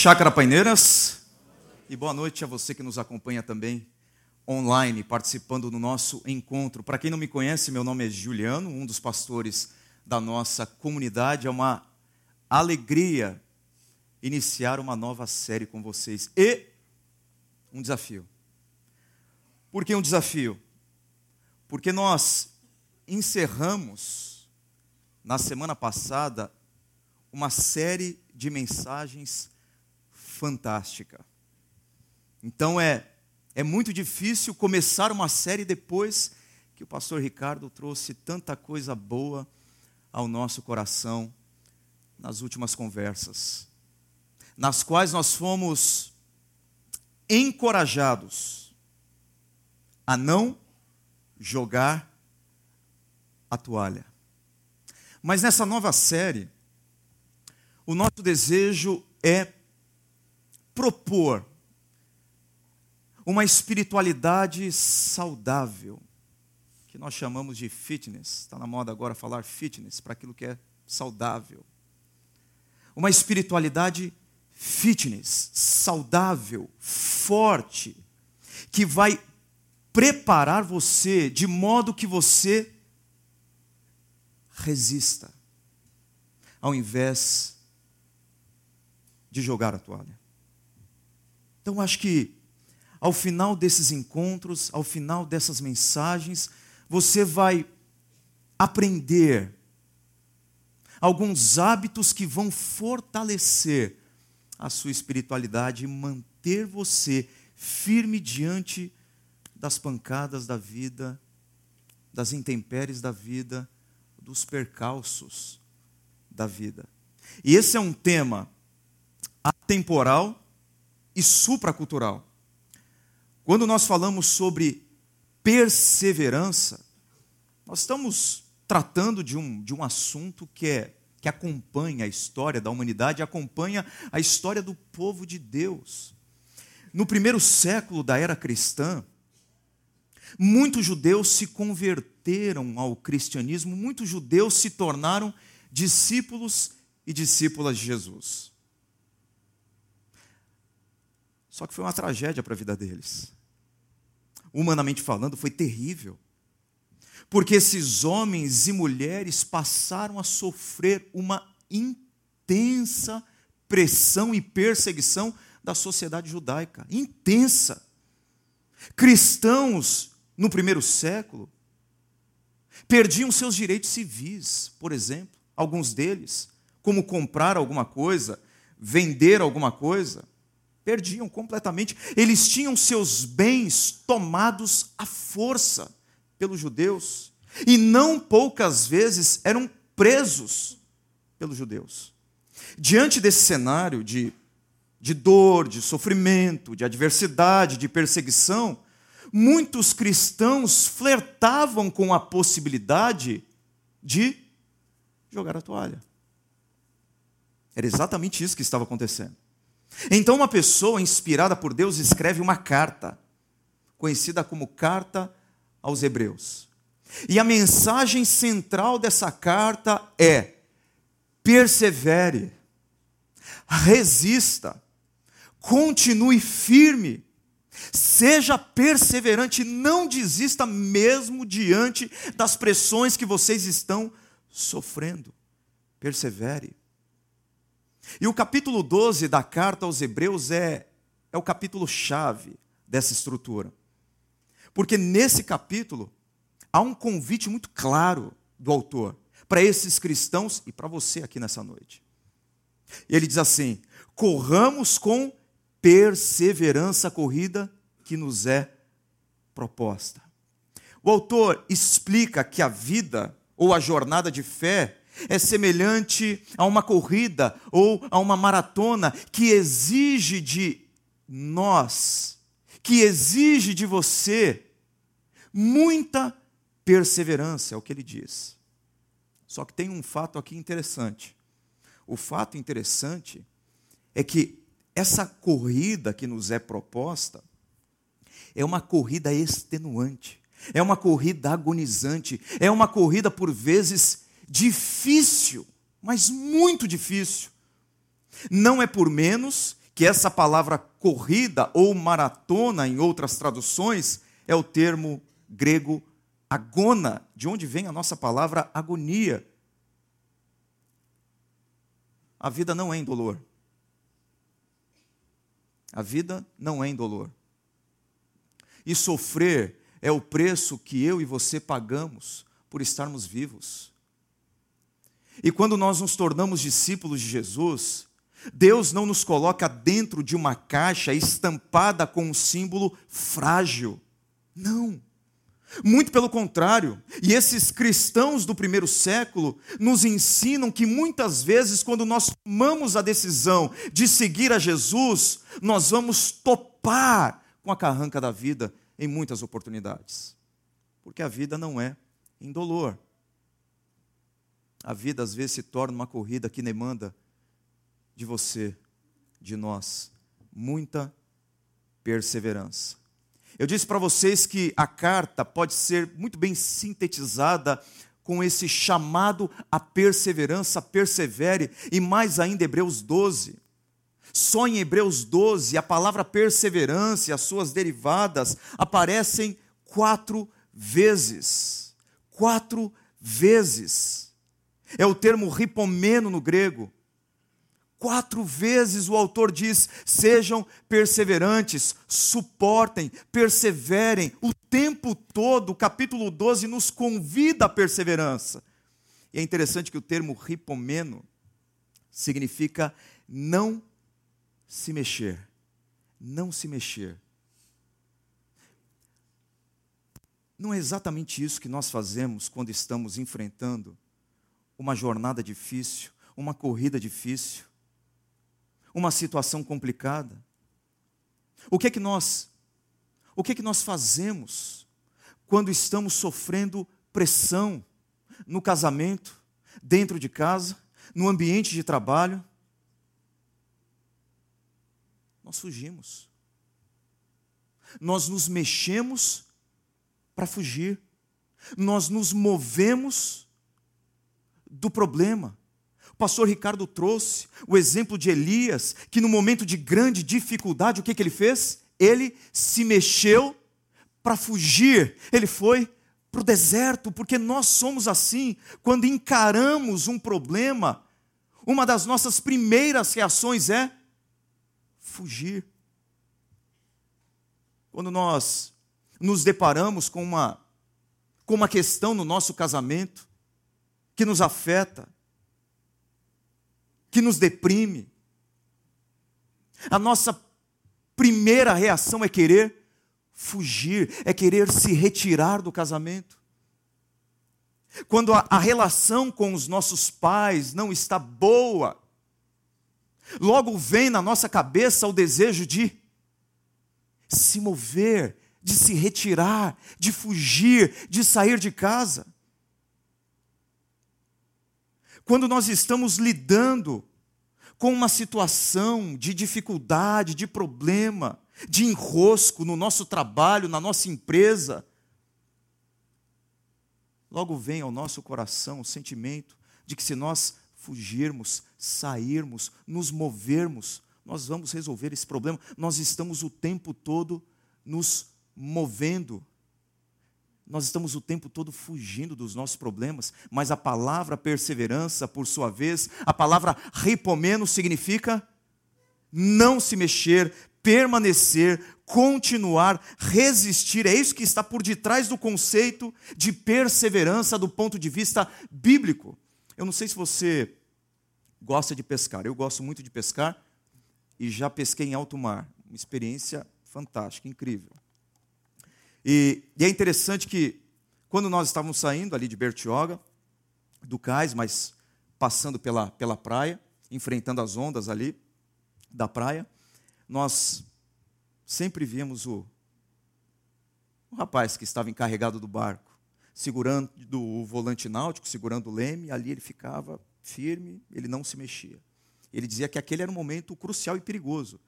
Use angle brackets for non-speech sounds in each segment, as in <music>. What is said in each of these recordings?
Chácara Paineiras. E boa noite a você que nos acompanha também online, participando do nosso encontro. Para quem não me conhece, meu nome é Juliano, um dos pastores da nossa comunidade. É uma alegria iniciar uma nova série com vocês. E um desafio. Por que um desafio? Porque nós encerramos, na semana passada, uma série de mensagens fantástica. Então é é muito difícil começar uma série depois que o pastor Ricardo trouxe tanta coisa boa ao nosso coração nas últimas conversas, nas quais nós fomos encorajados a não jogar a toalha. Mas nessa nova série, o nosso desejo é propor uma espiritualidade saudável, que nós chamamos de fitness. Está na moda agora falar fitness para aquilo que é saudável. Uma espiritualidade fitness, saudável, forte, que vai preparar você de modo que você resista, ao invés de jogar a toalha. Então, acho que ao final desses encontros, ao final dessas mensagens, você vai aprender alguns hábitos que vão fortalecer a sua espiritualidade e manter você firme diante das pancadas da vida, das intempéries da vida, dos percalços da vida. E esse é um tema atemporal e supracultural. Quando nós falamos sobre perseverança, nós estamos tratando de um, de um assunto que é que acompanha a história da humanidade, acompanha a história do povo de Deus. No primeiro século da era cristã, muitos judeus se converteram ao cristianismo, muitos judeus se tornaram discípulos e discípulas de Jesus. Só que foi uma tragédia para a vida deles. Humanamente falando, foi terrível. Porque esses homens e mulheres passaram a sofrer uma intensa pressão e perseguição da sociedade judaica intensa. Cristãos no primeiro século perdiam seus direitos civis, por exemplo, alguns deles, como comprar alguma coisa, vender alguma coisa perdiam completamente. Eles tinham seus bens tomados à força pelos judeus e não poucas vezes eram presos pelos judeus. Diante desse cenário de, de dor, de sofrimento, de adversidade, de perseguição, muitos cristãos flertavam com a possibilidade de jogar a toalha. Era exatamente isso que estava acontecendo. Então, uma pessoa inspirada por Deus escreve uma carta, conhecida como Carta aos Hebreus. E a mensagem central dessa carta é: persevere, resista, continue firme, seja perseverante, não desista mesmo diante das pressões que vocês estão sofrendo. Persevere. E o capítulo 12 da carta aos Hebreus é, é o capítulo chave dessa estrutura. Porque nesse capítulo há um convite muito claro do autor para esses cristãos e para você aqui nessa noite. Ele diz assim: corramos com perseverança a corrida que nos é proposta. O autor explica que a vida ou a jornada de fé é semelhante a uma corrida ou a uma maratona que exige de nós, que exige de você muita perseverança, é o que ele diz. Só que tem um fato aqui interessante. O fato interessante é que essa corrida que nos é proposta é uma corrida extenuante, é uma corrida agonizante, é uma corrida por vezes difícil, mas muito difícil. Não é por menos que essa palavra corrida ou maratona, em outras traduções, é o termo grego agona, de onde vem a nossa palavra agonia. A vida não é indolor. A vida não é indolor. E sofrer é o preço que eu e você pagamos por estarmos vivos. E quando nós nos tornamos discípulos de Jesus, Deus não nos coloca dentro de uma caixa estampada com um símbolo frágil. Não. Muito pelo contrário, e esses cristãos do primeiro século nos ensinam que muitas vezes, quando nós tomamos a decisão de seguir a Jesus, nós vamos topar com a carranca da vida em muitas oportunidades. Porque a vida não é indolor. A vida às vezes se torna uma corrida que demanda de você, de nós, muita perseverança. Eu disse para vocês que a carta pode ser muito bem sintetizada com esse chamado à perseverança, persevere, e mais ainda Hebreus 12. Só em Hebreus 12, a palavra perseverança e as suas derivadas aparecem quatro vezes. Quatro vezes. É o termo ripomeno no grego, Quatro vezes o autor diz: sejam perseverantes, suportem, perseverem. O tempo todo, o capítulo 12 nos convida à perseverança. E é interessante que o termo ripomeno significa não se mexer. Não se mexer. Não é exatamente isso que nós fazemos quando estamos enfrentando uma jornada difícil, uma corrida difícil uma situação complicada. O que é que nós o que é que nós fazemos quando estamos sofrendo pressão no casamento, dentro de casa, no ambiente de trabalho? Nós fugimos. Nós nos mexemos para fugir. Nós nos movemos do problema pastor Ricardo trouxe o exemplo de Elias, que no momento de grande dificuldade, o que, que ele fez? Ele se mexeu para fugir, ele foi para o deserto, porque nós somos assim, quando encaramos um problema, uma das nossas primeiras reações é fugir. Quando nós nos deparamos com uma, com uma questão no nosso casamento que nos afeta, que nos deprime. A nossa primeira reação é querer fugir, é querer se retirar do casamento. Quando a, a relação com os nossos pais não está boa, logo vem na nossa cabeça o desejo de se mover, de se retirar, de fugir, de sair de casa quando nós estamos lidando com uma situação de dificuldade, de problema, de enrosco no nosso trabalho, na nossa empresa, logo vem ao nosso coração o sentimento de que se nós fugirmos, sairmos, nos movermos, nós vamos resolver esse problema. Nós estamos o tempo todo nos movendo nós estamos o tempo todo fugindo dos nossos problemas, mas a palavra perseverança, por sua vez, a palavra ripomeno significa não se mexer, permanecer, continuar, resistir. É isso que está por detrás do conceito de perseverança do ponto de vista bíblico. Eu não sei se você gosta de pescar, eu gosto muito de pescar e já pesquei em alto mar. Uma experiência fantástica, incrível. E, e é interessante que, quando nós estávamos saindo ali de Bertioga, do cais, mas passando pela, pela praia, enfrentando as ondas ali da praia, nós sempre víamos o, o rapaz que estava encarregado do barco, segurando o volante náutico, segurando o leme, ali ele ficava firme, ele não se mexia. Ele dizia que aquele era um momento crucial e perigoso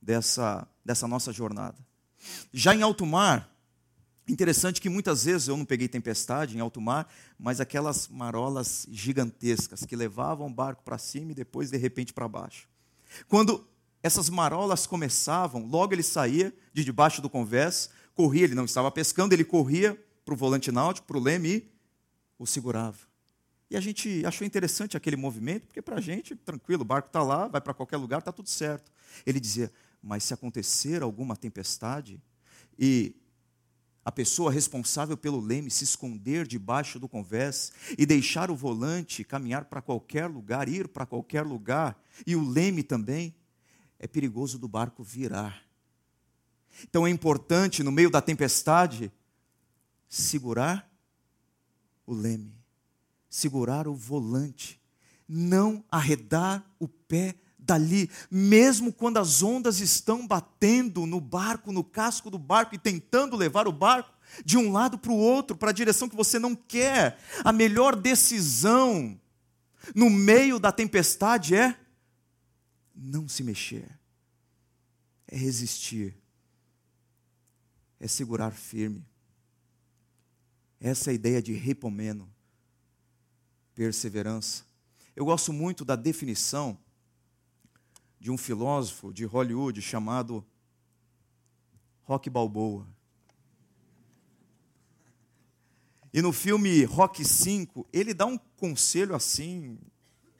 dessa, dessa nossa jornada. Já em alto mar, Interessante que muitas vezes eu não peguei tempestade em alto mar, mas aquelas marolas gigantescas que levavam o barco para cima e depois de repente para baixo. Quando essas marolas começavam, logo ele saía de debaixo do convés, corria, ele não estava pescando, ele corria para o volante náutico, para o leme e o segurava. E a gente achou interessante aquele movimento, porque para a gente, tranquilo, o barco está lá, vai para qualquer lugar, está tudo certo. Ele dizia: Mas se acontecer alguma tempestade e a pessoa responsável pelo leme se esconder debaixo do convés e deixar o volante caminhar para qualquer lugar, ir para qualquer lugar, e o leme também, é perigoso do barco virar. Então é importante, no meio da tempestade, segurar o leme segurar o volante, não arredar o pé dali, mesmo quando as ondas estão batendo no barco, no casco do barco e tentando levar o barco de um lado para o outro, para a direção que você não quer. A melhor decisão no meio da tempestade é não se mexer, é resistir, é segurar firme. Essa é a ideia de repomeno perseverança. Eu gosto muito da definição de um filósofo de Hollywood chamado Rock Balboa. E no filme Rock 5, ele dá um conselho assim,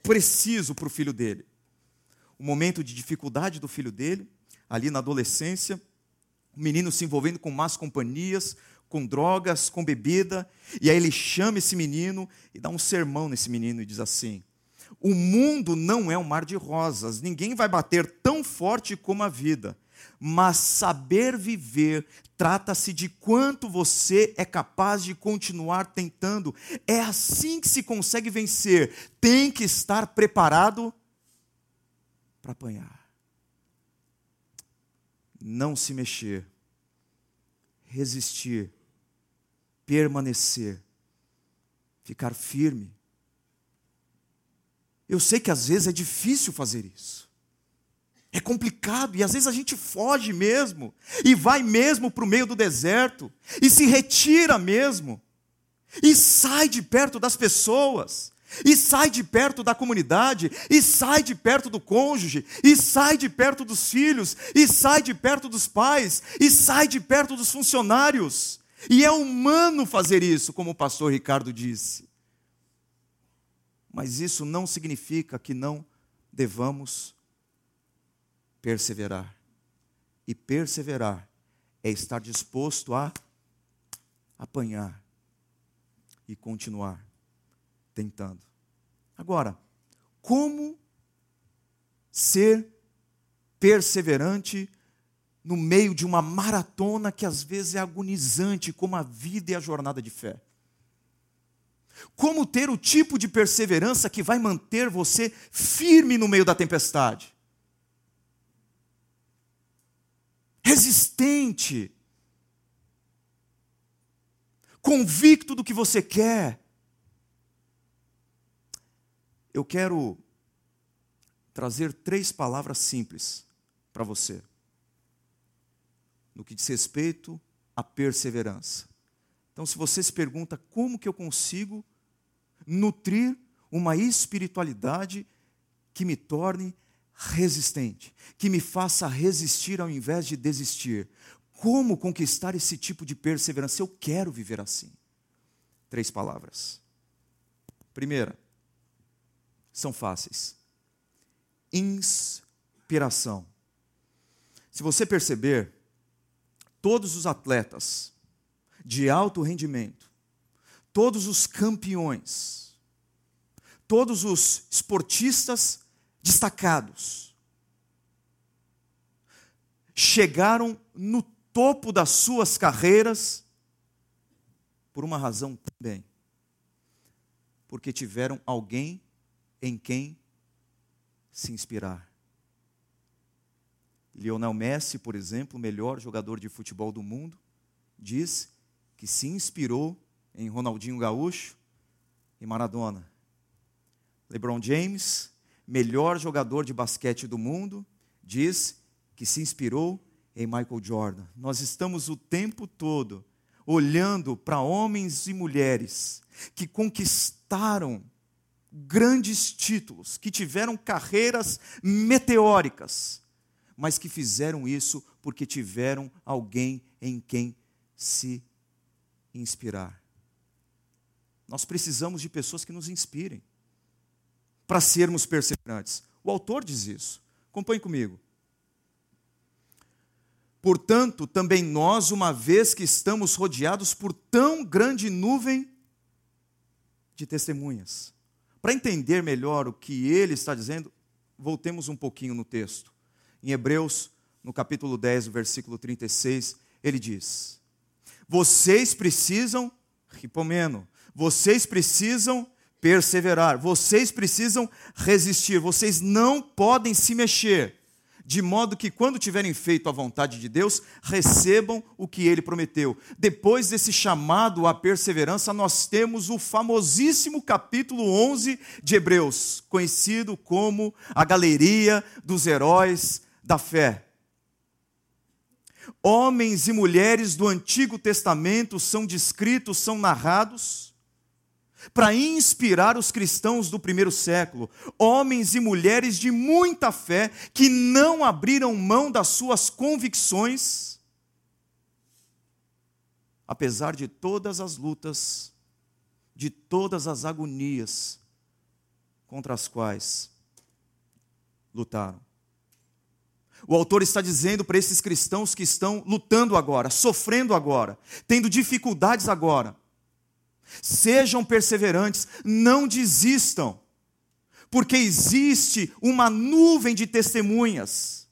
preciso para o filho dele. O momento de dificuldade do filho dele, ali na adolescência, o menino se envolvendo com más companhias, com drogas, com bebida, e aí ele chama esse menino e dá um sermão nesse menino e diz assim: O mundo não é um mar de rosas, ninguém vai bater tão forte como a vida, mas saber viver trata-se de quanto você é capaz de continuar tentando. É assim que se consegue vencer. Tem que estar preparado para apanhar. Não se mexer, resistir permanecer, ficar firme. Eu sei que às vezes é difícil fazer isso. É complicado e às vezes a gente foge mesmo e vai mesmo para o meio do deserto e se retira mesmo e sai de perto das pessoas e sai de perto da comunidade, e sai de perto do cônjuge, e sai de perto dos filhos, e sai de perto dos pais, e sai de perto dos funcionários. E é humano fazer isso, como o pastor Ricardo disse. Mas isso não significa que não devamos perseverar. E perseverar é estar disposto a apanhar e continuar tentando. Agora, como ser perseverante no meio de uma maratona que às vezes é agonizante, como a vida e a jornada de fé. Como ter o tipo de perseverança que vai manter você firme no meio da tempestade? Resistente, convicto do que você quer. Eu quero trazer três palavras simples para você no que diz respeito à perseverança. Então, se você se pergunta como que eu consigo nutrir uma espiritualidade que me torne resistente, que me faça resistir ao invés de desistir. Como conquistar esse tipo de perseverança? Eu quero viver assim. Três palavras. Primeira, são fáceis. Inspiração. Se você perceber, todos os atletas de alto rendimento, todos os campeões, todos os esportistas destacados, chegaram no topo das suas carreiras por uma razão também. Porque tiveram alguém em quem se inspirar. Lionel Messi, por exemplo, o melhor jogador de futebol do mundo, diz que se inspirou em Ronaldinho Gaúcho e Maradona. LeBron James, melhor jogador de basquete do mundo, diz que se inspirou em Michael Jordan. Nós estamos o tempo todo olhando para homens e mulheres que conquistaram grandes títulos, que tiveram carreiras meteóricas, mas que fizeram isso porque tiveram alguém em quem se inspirar. Nós precisamos de pessoas que nos inspirem para sermos perseverantes. O autor diz isso. Acompanhe comigo. Portanto, também nós, uma vez que estamos rodeados por tão grande nuvem de testemunhas. Para entender melhor o que ele está dizendo, voltemos um pouquinho no texto. Em Hebreus, no capítulo 10, versículo 36, ele diz: Vocês precisam, ripomeno, vocês precisam perseverar, vocês precisam resistir, vocês não podem se mexer, de modo que, quando tiverem feito a vontade de Deus, recebam o que ele prometeu. Depois desse chamado à perseverança, nós temos o famosíssimo capítulo 11 de Hebreus, conhecido como a galeria dos heróis da fé. Homens e mulheres do Antigo Testamento são descritos, são narrados para inspirar os cristãos do primeiro século, homens e mulheres de muita fé que não abriram mão das suas convicções, apesar de todas as lutas, de todas as agonias contra as quais lutaram. O autor está dizendo para esses cristãos que estão lutando agora, sofrendo agora, tendo dificuldades agora, Sejam perseverantes, não desistam, porque existe uma nuvem de testemunhas,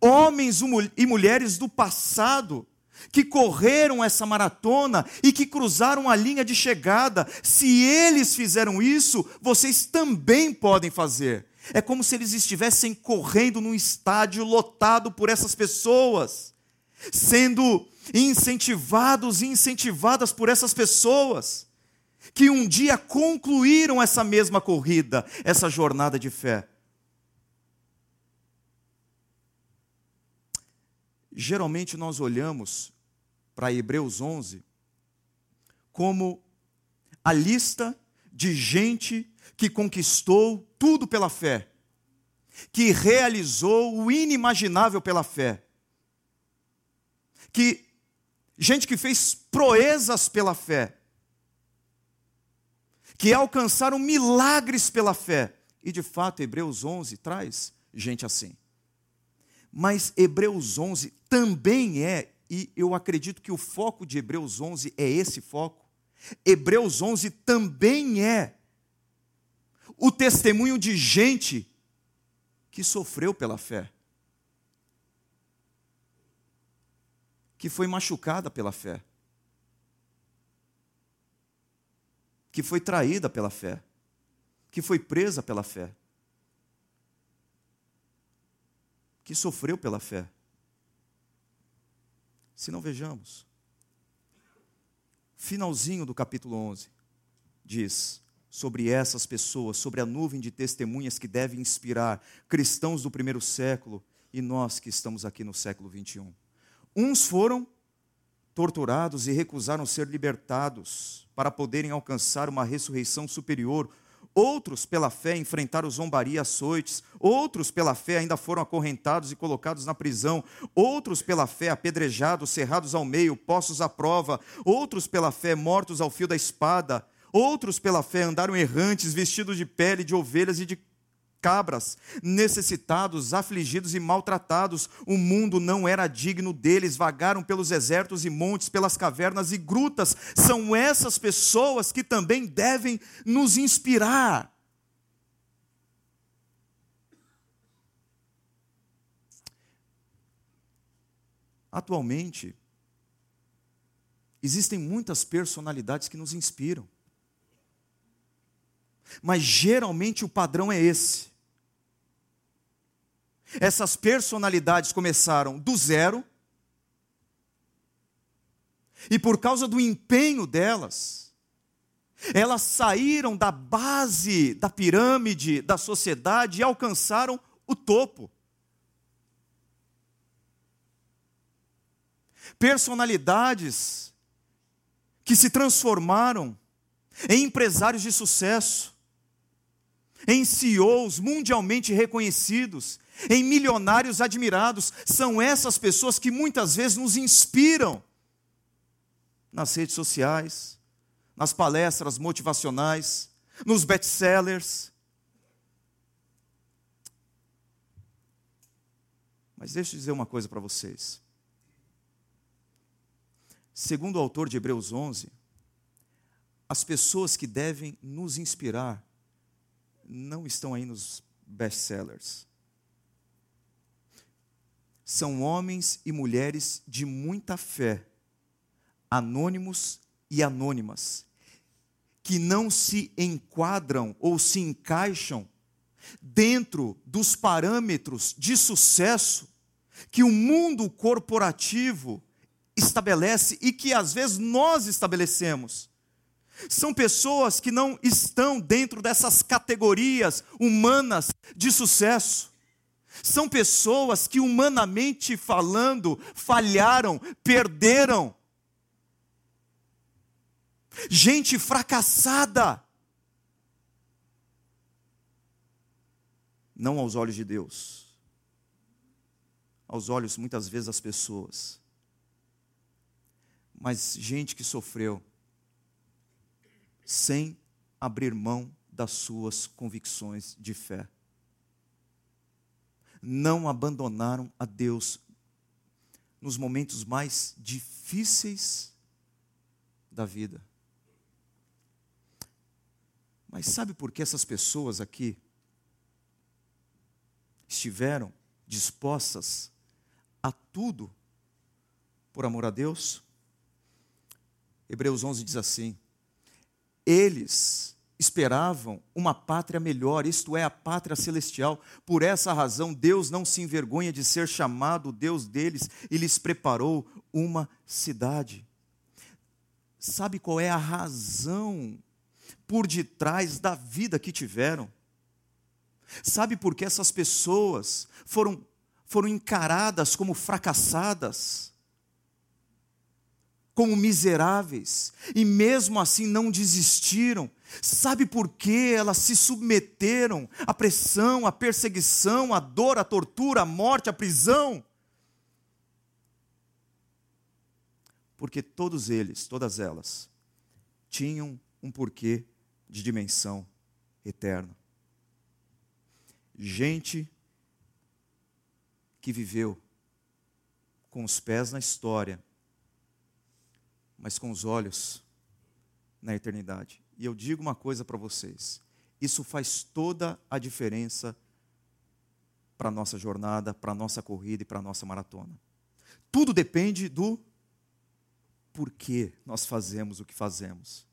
homens e mulheres do passado, que correram essa maratona e que cruzaram a linha de chegada. Se eles fizeram isso, vocês também podem fazer. É como se eles estivessem correndo num estádio lotado por essas pessoas, sendo incentivados e incentivadas por essas pessoas que um dia concluíram essa mesma corrida, essa jornada de fé. Geralmente nós olhamos para Hebreus 11 como a lista de gente que conquistou tudo pela fé, que realizou o inimaginável pela fé, que gente que fez proezas pela fé, que alcançaram milagres pela fé. E de fato, Hebreus 11 traz gente assim. Mas Hebreus 11 também é, e eu acredito que o foco de Hebreus 11 é esse foco. Hebreus 11 também é o testemunho de gente que sofreu pela fé, que foi machucada pela fé. que foi traída pela fé, que foi presa pela fé, que sofreu pela fé. Se não vejamos, finalzinho do capítulo 11 diz sobre essas pessoas, sobre a nuvem de testemunhas que deve inspirar cristãos do primeiro século e nós que estamos aqui no século 21. Uns foram torturados e recusaram ser libertados para poderem alcançar uma ressurreição superior. Outros, pela fé, enfrentaram zombaria e açoites. Outros, pela fé, ainda foram acorrentados e colocados na prisão. Outros, pela fé, apedrejados, cerrados ao meio, postos à prova. Outros, pela fé, mortos ao fio da espada. Outros, pela fé, andaram errantes, vestidos de pele de ovelhas e de cabras, necessitados, afligidos e maltratados. O mundo não era digno deles, vagaram pelos desertos e montes, pelas cavernas e grutas. São essas pessoas que também devem nos inspirar. Atualmente, existem muitas personalidades que nos inspiram. Mas geralmente o padrão é esse. Essas personalidades começaram do zero, e por causa do empenho delas, elas saíram da base da pirâmide da sociedade e alcançaram o topo. Personalidades que se transformaram em empresários de sucesso, em CEOs mundialmente reconhecidos, em milionários admirados. São essas pessoas que muitas vezes nos inspiram nas redes sociais, nas palestras motivacionais, nos best-sellers. Mas deixa eu dizer uma coisa para vocês. Segundo o autor de Hebreus 11, as pessoas que devem nos inspirar não estão aí nos best-sellers. São homens e mulheres de muita fé, anônimos e anônimas, que não se enquadram ou se encaixam dentro dos parâmetros de sucesso que o mundo corporativo estabelece e que às vezes nós estabelecemos. São pessoas que não estão dentro dessas categorias humanas de sucesso. São pessoas que, humanamente falando, falharam, perderam. Gente fracassada. Não aos olhos de Deus, aos olhos muitas vezes das pessoas, mas gente que sofreu sem abrir mão das suas convicções de fé. Não abandonaram a Deus nos momentos mais difíceis da vida. Mas sabe por que essas pessoas aqui estiveram dispostas a tudo por amor a Deus? Hebreus 11 diz assim: eles esperavam uma pátria melhor, isto é, a pátria celestial. Por essa razão, Deus não se envergonha de ser chamado Deus deles e lhes preparou uma cidade. Sabe qual é a razão por detrás da vida que tiveram? Sabe por que essas pessoas foram, foram encaradas como fracassadas? Como miseráveis, e mesmo assim não desistiram. Sabe por que elas se submeteram à pressão, à perseguição, à dor, à tortura, à morte, à prisão? Porque todos eles, todas elas, tinham um porquê de dimensão eterna. Gente que viveu com os pés na história, mas com os olhos na eternidade. E eu digo uma coisa para vocês: isso faz toda a diferença para a nossa jornada, para a nossa corrida e para a nossa maratona. Tudo depende do porquê nós fazemos o que fazemos.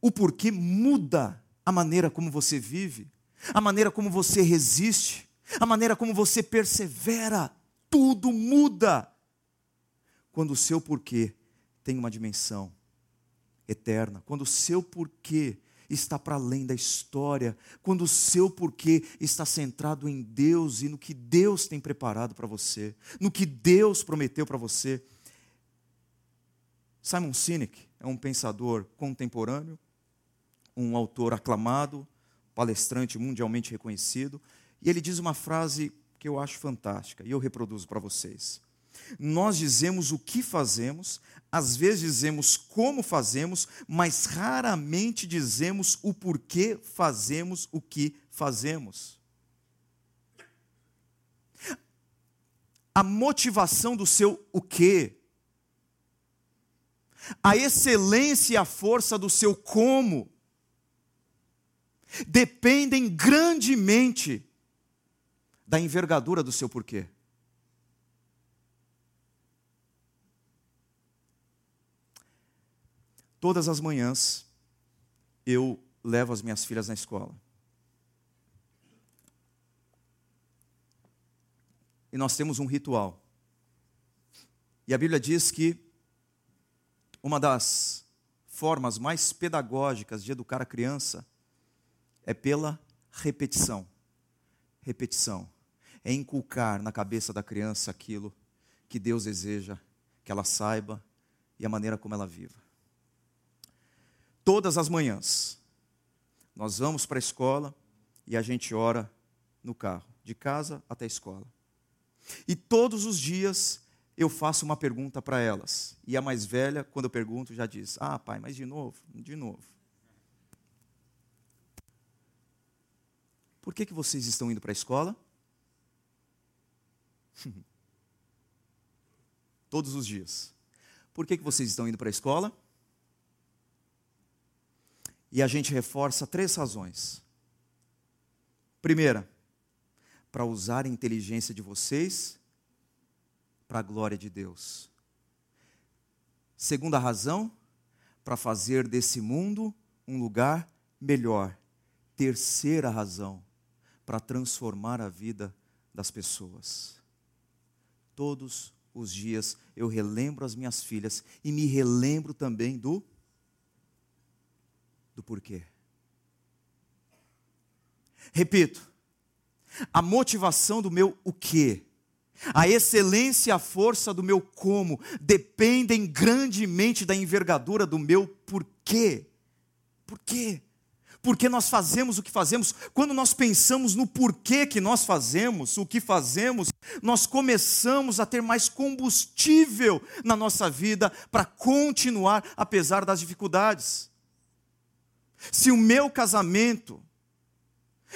O porquê muda a maneira como você vive, a maneira como você resiste, a maneira como você persevera. Tudo muda quando o seu porquê tem uma dimensão eterna, quando o seu porquê está para além da história, quando o seu porquê está centrado em Deus e no que Deus tem preparado para você, no que Deus prometeu para você. Simon Sinek é um pensador contemporâneo, um autor aclamado, palestrante mundialmente reconhecido, e ele diz uma frase que eu acho fantástica e eu reproduzo para vocês. Nós dizemos o que fazemos, às vezes dizemos como fazemos, mas raramente dizemos o porquê fazemos o que fazemos. A motivação do seu o quê, a excelência e a força do seu como, dependem grandemente da envergadura do seu porquê. Todas as manhãs eu levo as minhas filhas na escola. E nós temos um ritual. E a Bíblia diz que uma das formas mais pedagógicas de educar a criança é pela repetição. Repetição. É inculcar na cabeça da criança aquilo que Deus deseja que ela saiba e a maneira como ela viva todas as manhãs, nós vamos para a escola e a gente ora no carro, de casa até a escola. E todos os dias eu faço uma pergunta para elas. E a mais velha, quando eu pergunto, já diz: Ah, pai, mas de novo, de novo. Por que, que vocês estão indo para a escola? <laughs> Todos os dias. Por que, que vocês estão indo para a escola? E a gente reforça três razões. Primeira, para usar a inteligência de vocês para a glória de Deus. Segunda razão, para fazer desse mundo um lugar melhor. Terceira razão, para transformar a vida das pessoas. Todos os dias eu relembro as minhas filhas e me relembro também do do porquê. Repito, a motivação do meu o quê, a excelência e a força do meu como dependem grandemente da envergadura do meu porquê. Por quê? Porque nós fazemos o que fazemos. Quando nós pensamos no porquê que nós fazemos, o que fazemos, nós começamos a ter mais combustível na nossa vida para continuar apesar das dificuldades. Se o meu casamento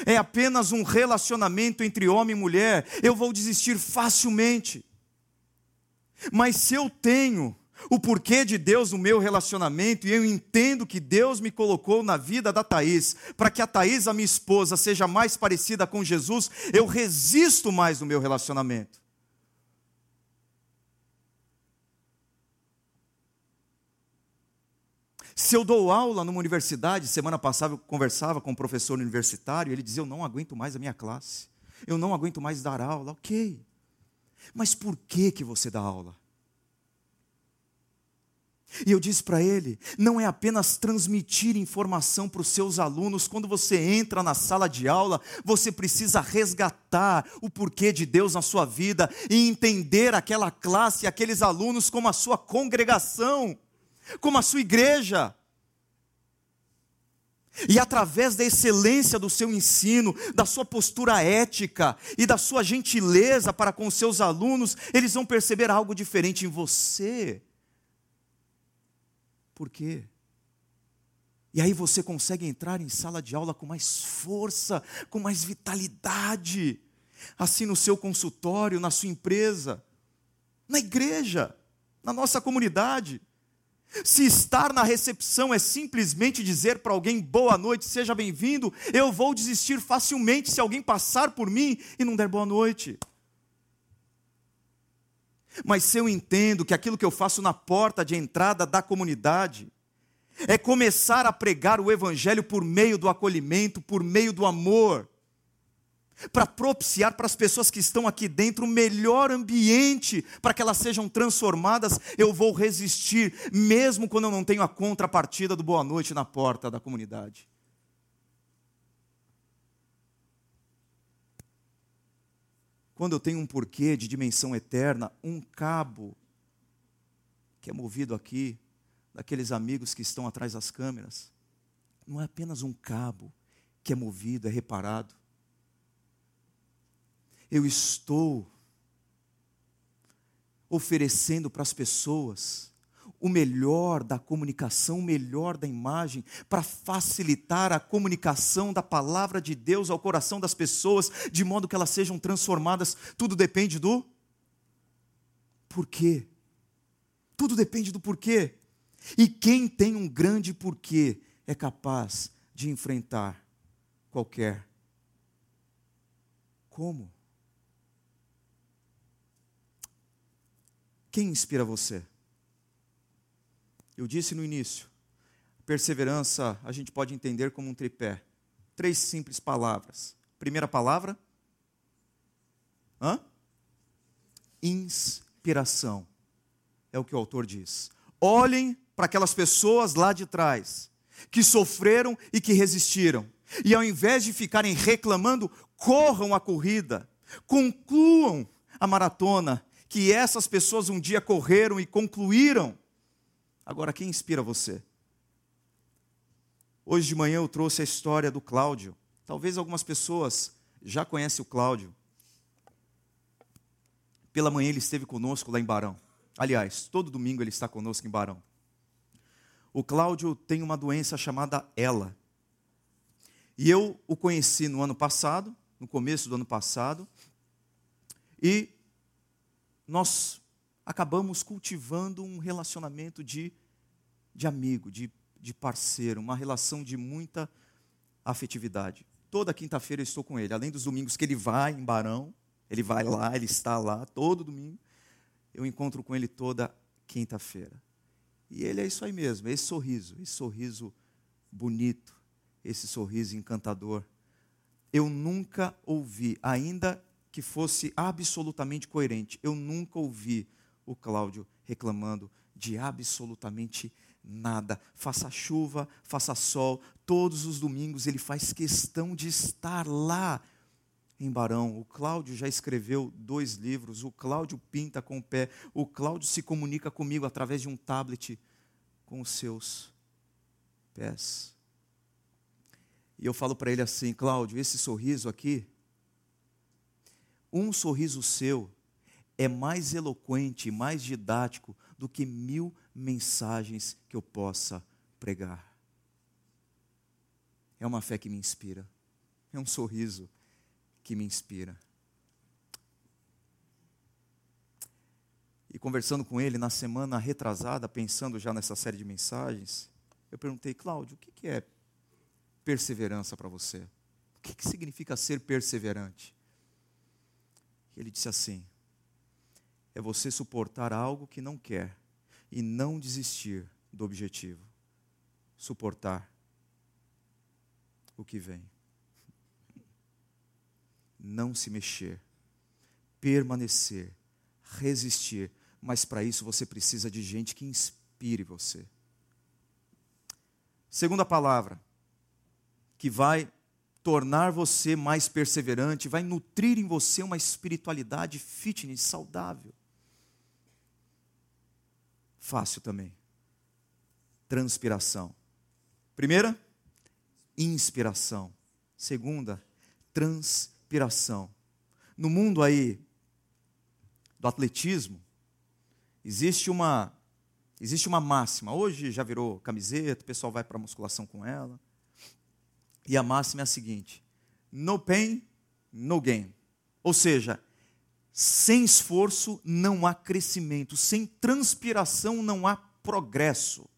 é apenas um relacionamento entre homem e mulher, eu vou desistir facilmente. Mas se eu tenho o porquê de Deus no meu relacionamento e eu entendo que Deus me colocou na vida da Thaís, para que a Thaís, a minha esposa, seja mais parecida com Jesus, eu resisto mais no meu relacionamento. Se eu dou aula numa universidade, semana passada eu conversava com um professor universitário, ele dizia: Eu não aguento mais a minha classe, eu não aguento mais dar aula. Ok, mas por que, que você dá aula? E eu disse para ele: não é apenas transmitir informação para os seus alunos, quando você entra na sala de aula, você precisa resgatar o porquê de Deus na sua vida e entender aquela classe, aqueles alunos como a sua congregação como a sua igreja. E através da excelência do seu ensino, da sua postura ética e da sua gentileza para com seus alunos, eles vão perceber algo diferente em você. Por quê? E aí você consegue entrar em sala de aula com mais força, com mais vitalidade, assim no seu consultório, na sua empresa, na igreja, na nossa comunidade. Se estar na recepção é simplesmente dizer para alguém boa noite, seja bem-vindo, eu vou desistir facilmente se alguém passar por mim e não der boa noite. Mas se eu entendo que aquilo que eu faço na porta de entrada da comunidade é começar a pregar o Evangelho por meio do acolhimento, por meio do amor, para propiciar para as pessoas que estão aqui dentro o melhor ambiente para que elas sejam transformadas, eu vou resistir, mesmo quando eu não tenho a contrapartida do boa noite na porta da comunidade. Quando eu tenho um porquê de dimensão eterna, um cabo que é movido aqui, daqueles amigos que estão atrás das câmeras, não é apenas um cabo que é movido, é reparado eu estou oferecendo para as pessoas o melhor da comunicação, o melhor da imagem, para facilitar a comunicação da palavra de Deus ao coração das pessoas, de modo que elas sejam transformadas. Tudo depende do porquê. Tudo depende do porquê. E quem tem um grande porquê é capaz de enfrentar qualquer. Como? Quem inspira você? Eu disse no início, perseverança a gente pode entender como um tripé. Três simples palavras. Primeira palavra? Hã? Inspiração. É o que o autor diz. Olhem para aquelas pessoas lá de trás, que sofreram e que resistiram. E ao invés de ficarem reclamando, corram a corrida, concluam a maratona que essas pessoas um dia correram e concluíram. Agora, quem inspira você? Hoje de manhã eu trouxe a história do Cláudio. Talvez algumas pessoas já conhecem o Cláudio. Pela manhã ele esteve conosco lá em Barão. Aliás, todo domingo ele está conosco em Barão. O Cláudio tem uma doença chamada ELA. E eu o conheci no ano passado, no começo do ano passado, e nós acabamos cultivando um relacionamento de, de amigo, de, de parceiro, uma relação de muita afetividade. Toda quinta-feira eu estou com ele, além dos domingos que ele vai em Barão, ele vai lá, ele está lá todo domingo. Eu encontro com ele toda quinta-feira. E ele é isso aí mesmo, esse sorriso, esse sorriso bonito, esse sorriso encantador. Eu nunca ouvi, ainda que fosse absolutamente coerente, eu nunca ouvi o Cláudio reclamando de absolutamente nada. Faça chuva, faça sol, todos os domingos ele faz questão de estar lá em Barão. O Cláudio já escreveu dois livros. O Cláudio pinta com o pé. O Cláudio se comunica comigo através de um tablet com os seus pés. E eu falo para ele assim: Cláudio, esse sorriso aqui, um sorriso seu é mais eloquente, mais didático do que mil mensagens que eu possa pregar. É uma fé que me inspira, é um sorriso que me inspira. E conversando com ele na semana retrasada, pensando já nessa série de mensagens, eu perguntei, Cláudio, o que é perseverança para você? O que significa ser perseverante? Ele disse assim: é você suportar algo que não quer e não desistir do objetivo. Suportar o que vem não se mexer, permanecer, resistir, mas para isso você precisa de gente que inspire você. Segunda palavra, que vai tornar você mais perseverante, vai nutrir em você uma espiritualidade fitness saudável. Fácil também. Transpiração. Primeira, inspiração. Segunda, transpiração. No mundo aí do atletismo, existe uma existe uma máxima. Hoje já virou camiseta, o pessoal vai para musculação com ela. E a máxima é a seguinte: no pain, no gain. Ou seja, sem esforço não há crescimento, sem transpiração não há progresso.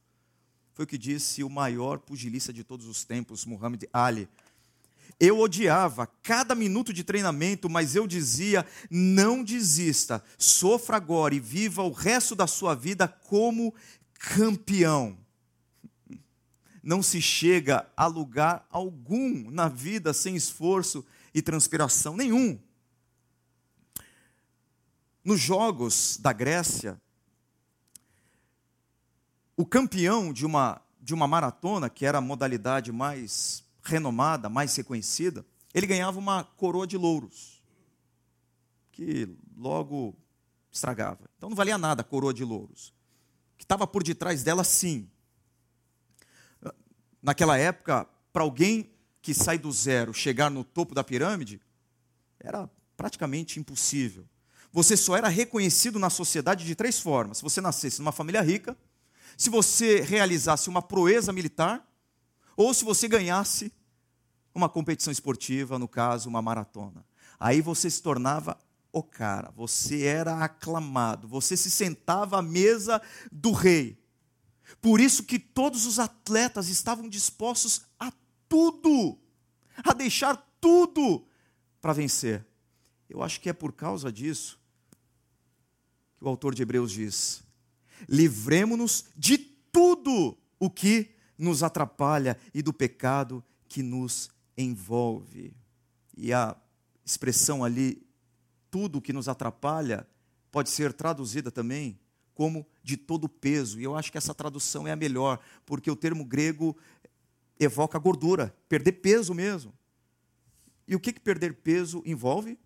Foi o que disse o maior pugilista de todos os tempos, Muhammad Ali, eu odiava cada minuto de treinamento, mas eu dizia: não desista, sofra agora e viva o resto da sua vida como campeão. Não se chega a lugar algum na vida sem esforço e transpiração nenhum. Nos Jogos da Grécia, o campeão de uma, de uma maratona, que era a modalidade mais renomada, mais reconhecida, ele ganhava uma coroa de louros, que logo estragava. Então não valia nada a coroa de louros. Que estava por detrás dela, sim. Naquela época, para alguém que sai do zero chegar no topo da pirâmide, era praticamente impossível. Você só era reconhecido na sociedade de três formas: se você nascesse numa família rica, se você realizasse uma proeza militar ou se você ganhasse uma competição esportiva, no caso, uma maratona. Aí você se tornava o cara, você era aclamado, você se sentava à mesa do rei. Por isso que todos os atletas estavam dispostos a tudo, a deixar tudo para vencer. Eu acho que é por causa disso que o autor de Hebreus diz: livremos-nos de tudo o que nos atrapalha e do pecado que nos envolve. E a expressão ali, tudo que nos atrapalha, pode ser traduzida também como de todo peso. E eu acho que essa tradução é a melhor, porque o termo grego evoca gordura, perder peso mesmo. E o que, que perder peso envolve?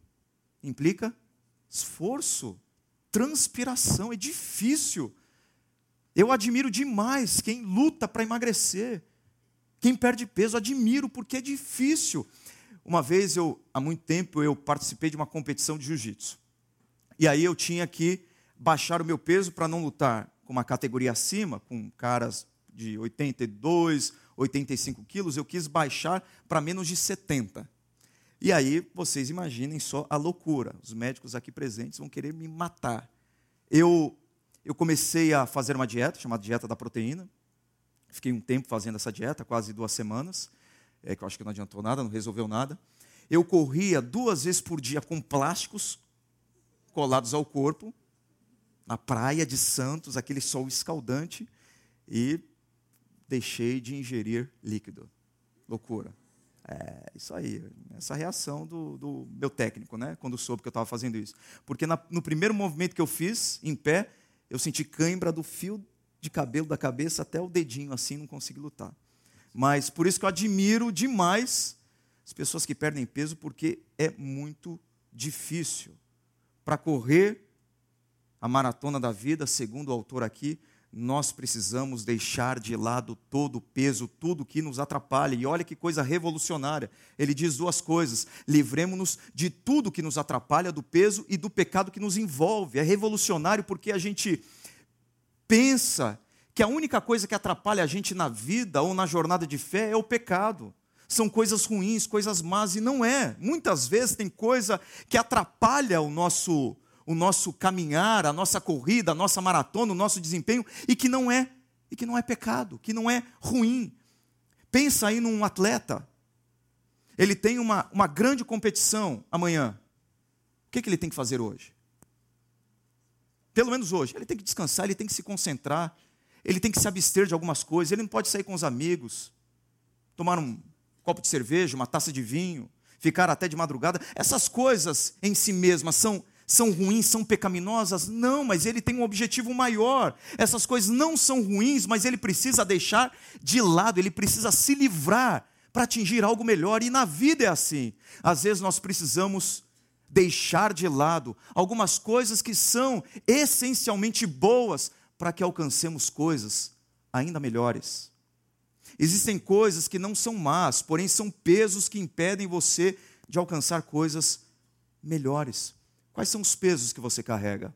Implica esforço, transpiração, é difícil. Eu admiro demais quem luta para emagrecer. Quem perde peso, admiro, porque é difícil. Uma vez, eu, há muito tempo, eu participei de uma competição de jiu-jitsu. E aí eu tinha que baixar o meu peso para não lutar com uma categoria acima, com caras de 82, 85 quilos, eu quis baixar para menos de 70. E aí, vocês imaginem só a loucura. Os médicos aqui presentes vão querer me matar. Eu, eu comecei a fazer uma dieta, chamada dieta da proteína. Fiquei um tempo fazendo essa dieta, quase duas semanas, é, que eu acho que não adiantou nada, não resolveu nada. Eu corria duas vezes por dia com plásticos colados ao corpo, na praia de Santos, aquele sol escaldante, e deixei de ingerir líquido. Loucura. É isso aí, essa reação do, do meu técnico, né? Quando soube que eu estava fazendo isso. Porque na, no primeiro movimento que eu fiz, em pé, eu senti cãibra do fio de cabelo da cabeça até o dedinho, assim, não consegui lutar. Mas por isso que eu admiro demais as pessoas que perdem peso, porque é muito difícil. Para correr a maratona da vida, segundo o autor aqui, nós precisamos deixar de lado todo o peso, tudo que nos atrapalha. E olha que coisa revolucionária. Ele diz duas coisas: livremos-nos de tudo que nos atrapalha, do peso e do pecado que nos envolve. É revolucionário porque a gente pensa que a única coisa que atrapalha a gente na vida ou na jornada de fé é o pecado. São coisas ruins, coisas más, e não é. Muitas vezes tem coisa que atrapalha o nosso o nosso caminhar, a nossa corrida, a nossa maratona, o nosso desempenho, e que não é, e que não é pecado, que não é ruim. Pensa aí num atleta. Ele tem uma, uma grande competição amanhã. O que, que ele tem que fazer hoje? Pelo menos hoje. Ele tem que descansar, ele tem que se concentrar, ele tem que se abster de algumas coisas, ele não pode sair com os amigos, tomar um copo de cerveja, uma taça de vinho, ficar até de madrugada. Essas coisas em si mesmas são são ruins, são pecaminosas? Não, mas ele tem um objetivo maior. Essas coisas não são ruins, mas ele precisa deixar de lado, ele precisa se livrar para atingir algo melhor. E na vida é assim. Às vezes nós precisamos deixar de lado algumas coisas que são essencialmente boas para que alcancemos coisas ainda melhores. Existem coisas que não são más, porém são pesos que impedem você de alcançar coisas melhores. Quais são os pesos que você carrega?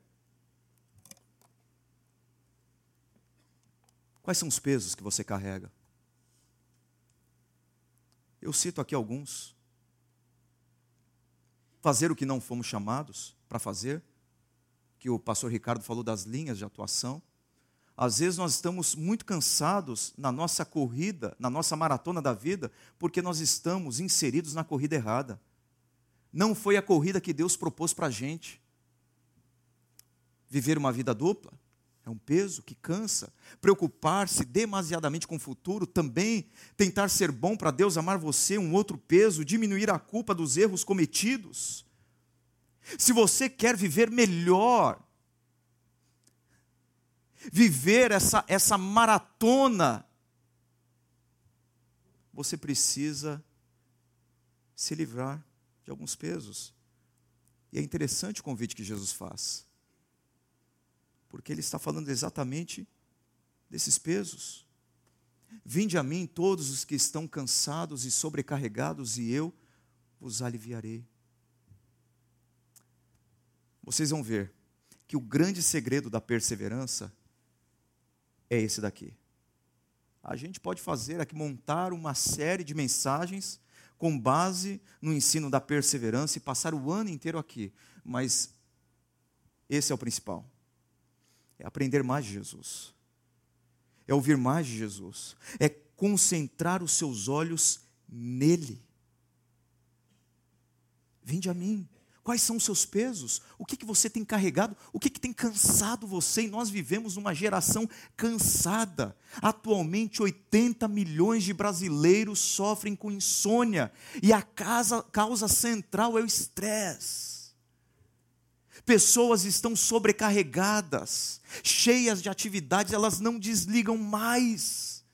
Quais são os pesos que você carrega? Eu cito aqui alguns. Fazer o que não fomos chamados para fazer, que o pastor Ricardo falou das linhas de atuação. Às vezes nós estamos muito cansados na nossa corrida, na nossa maratona da vida, porque nós estamos inseridos na corrida errada não foi a corrida que Deus propôs para a gente. Viver uma vida dupla é um peso que cansa. Preocupar-se demasiadamente com o futuro também. Tentar ser bom para Deus, amar você, um outro peso. Diminuir a culpa dos erros cometidos. Se você quer viver melhor, viver essa, essa maratona, você precisa se livrar de alguns pesos. E é interessante o convite que Jesus faz, porque ele está falando exatamente desses pesos. Vinde a mim todos os que estão cansados e sobrecarregados, e eu vos aliviarei. Vocês vão ver que o grande segredo da perseverança é esse daqui. A gente pode fazer aqui, montar uma série de mensagens com base no ensino da perseverança e passar o ano inteiro aqui. Mas esse é o principal. É aprender mais de Jesus. É ouvir mais de Jesus. É concentrar os seus olhos nele. Vinde a mim. Quais são os seus pesos? O que, que você tem carregado? O que, que tem cansado você? E nós vivemos numa geração cansada. Atualmente, 80 milhões de brasileiros sofrem com insônia. E a causa, causa central é o estresse. Pessoas estão sobrecarregadas, cheias de atividades, elas não desligam mais.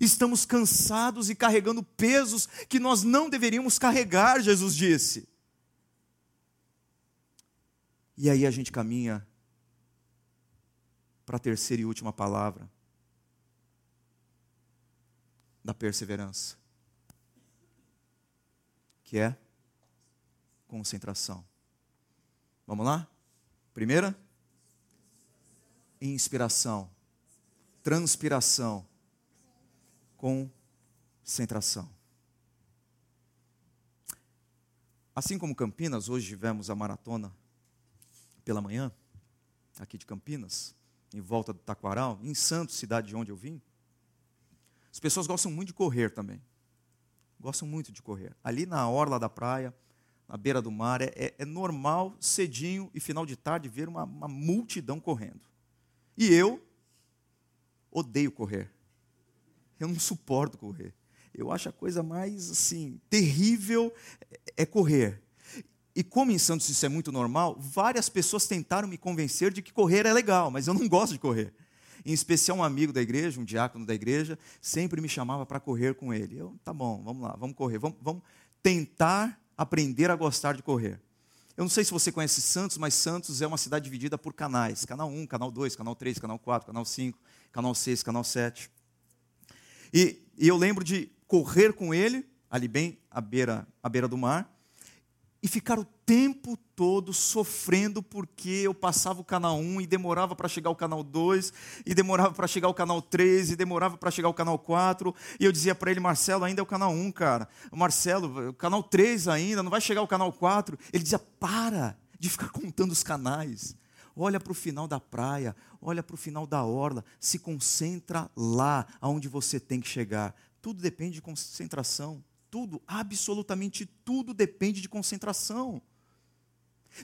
Estamos cansados e carregando pesos que nós não deveríamos carregar, Jesus disse. E aí a gente caminha para a terceira e última palavra. da perseverança, que é concentração. Vamos lá? Primeira, inspiração, transpiração, concentração. Assim como Campinas, hoje tivemos a maratona pela manhã, aqui de Campinas, em volta do Taquaral, em Santos, cidade de onde eu vim. As pessoas gostam muito de correr também. Gostam muito de correr. Ali na orla da praia, na beira do mar, é, é, é normal, cedinho e final de tarde, ver uma, uma multidão correndo. E eu odeio correr. Eu não suporto correr. Eu acho a coisa mais assim terrível é correr. E como em Santos isso é muito normal, várias pessoas tentaram me convencer de que correr é legal, mas eu não <laughs> gosto de correr. Em especial um amigo da igreja, um diácono da igreja, sempre me chamava para correr com ele. Eu, tá bom, vamos lá, vamos correr, vamos, vamos tentar aprender a gostar de correr. Eu não sei se você conhece Santos, mas Santos é uma cidade dividida por canais: canal 1, canal 2, canal 3, canal 4, canal 5, canal 6, canal 7. E, e eu lembro de correr com ele, ali bem à beira, à beira do mar, e ficar o tempo todo sofrendo porque eu passava o canal 1 e demorava para chegar ao canal 2, e demorava para chegar ao canal 3, e demorava para chegar ao canal 4, e eu dizia para ele, Marcelo, ainda é o canal 1, cara. Marcelo, o canal 3 ainda, não vai chegar ao canal 4. Ele dizia, para de ficar contando os canais. Olha para o final da praia, olha para o final da orla, se concentra lá aonde você tem que chegar. Tudo depende de concentração. Tudo, absolutamente tudo depende de concentração.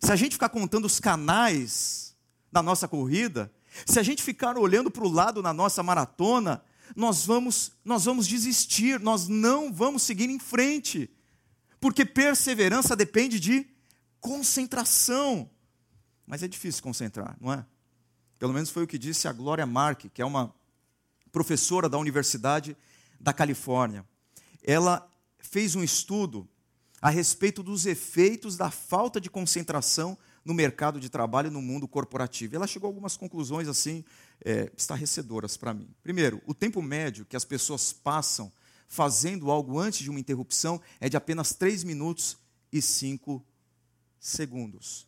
Se a gente ficar contando os canais da nossa corrida, se a gente ficar olhando para o lado na nossa maratona, nós vamos, nós vamos desistir, nós não vamos seguir em frente. Porque perseverança depende de concentração. Mas é difícil concentrar, não é? Pelo menos foi o que disse a Glória Mark, que é uma professora da Universidade da Califórnia. Ela fez um estudo a respeito dos efeitos da falta de concentração no mercado de trabalho no mundo corporativo. Ela chegou a algumas conclusões assim é, estarrecedoras para mim. Primeiro, o tempo médio que as pessoas passam fazendo algo antes de uma interrupção é de apenas 3 minutos e 5 segundos.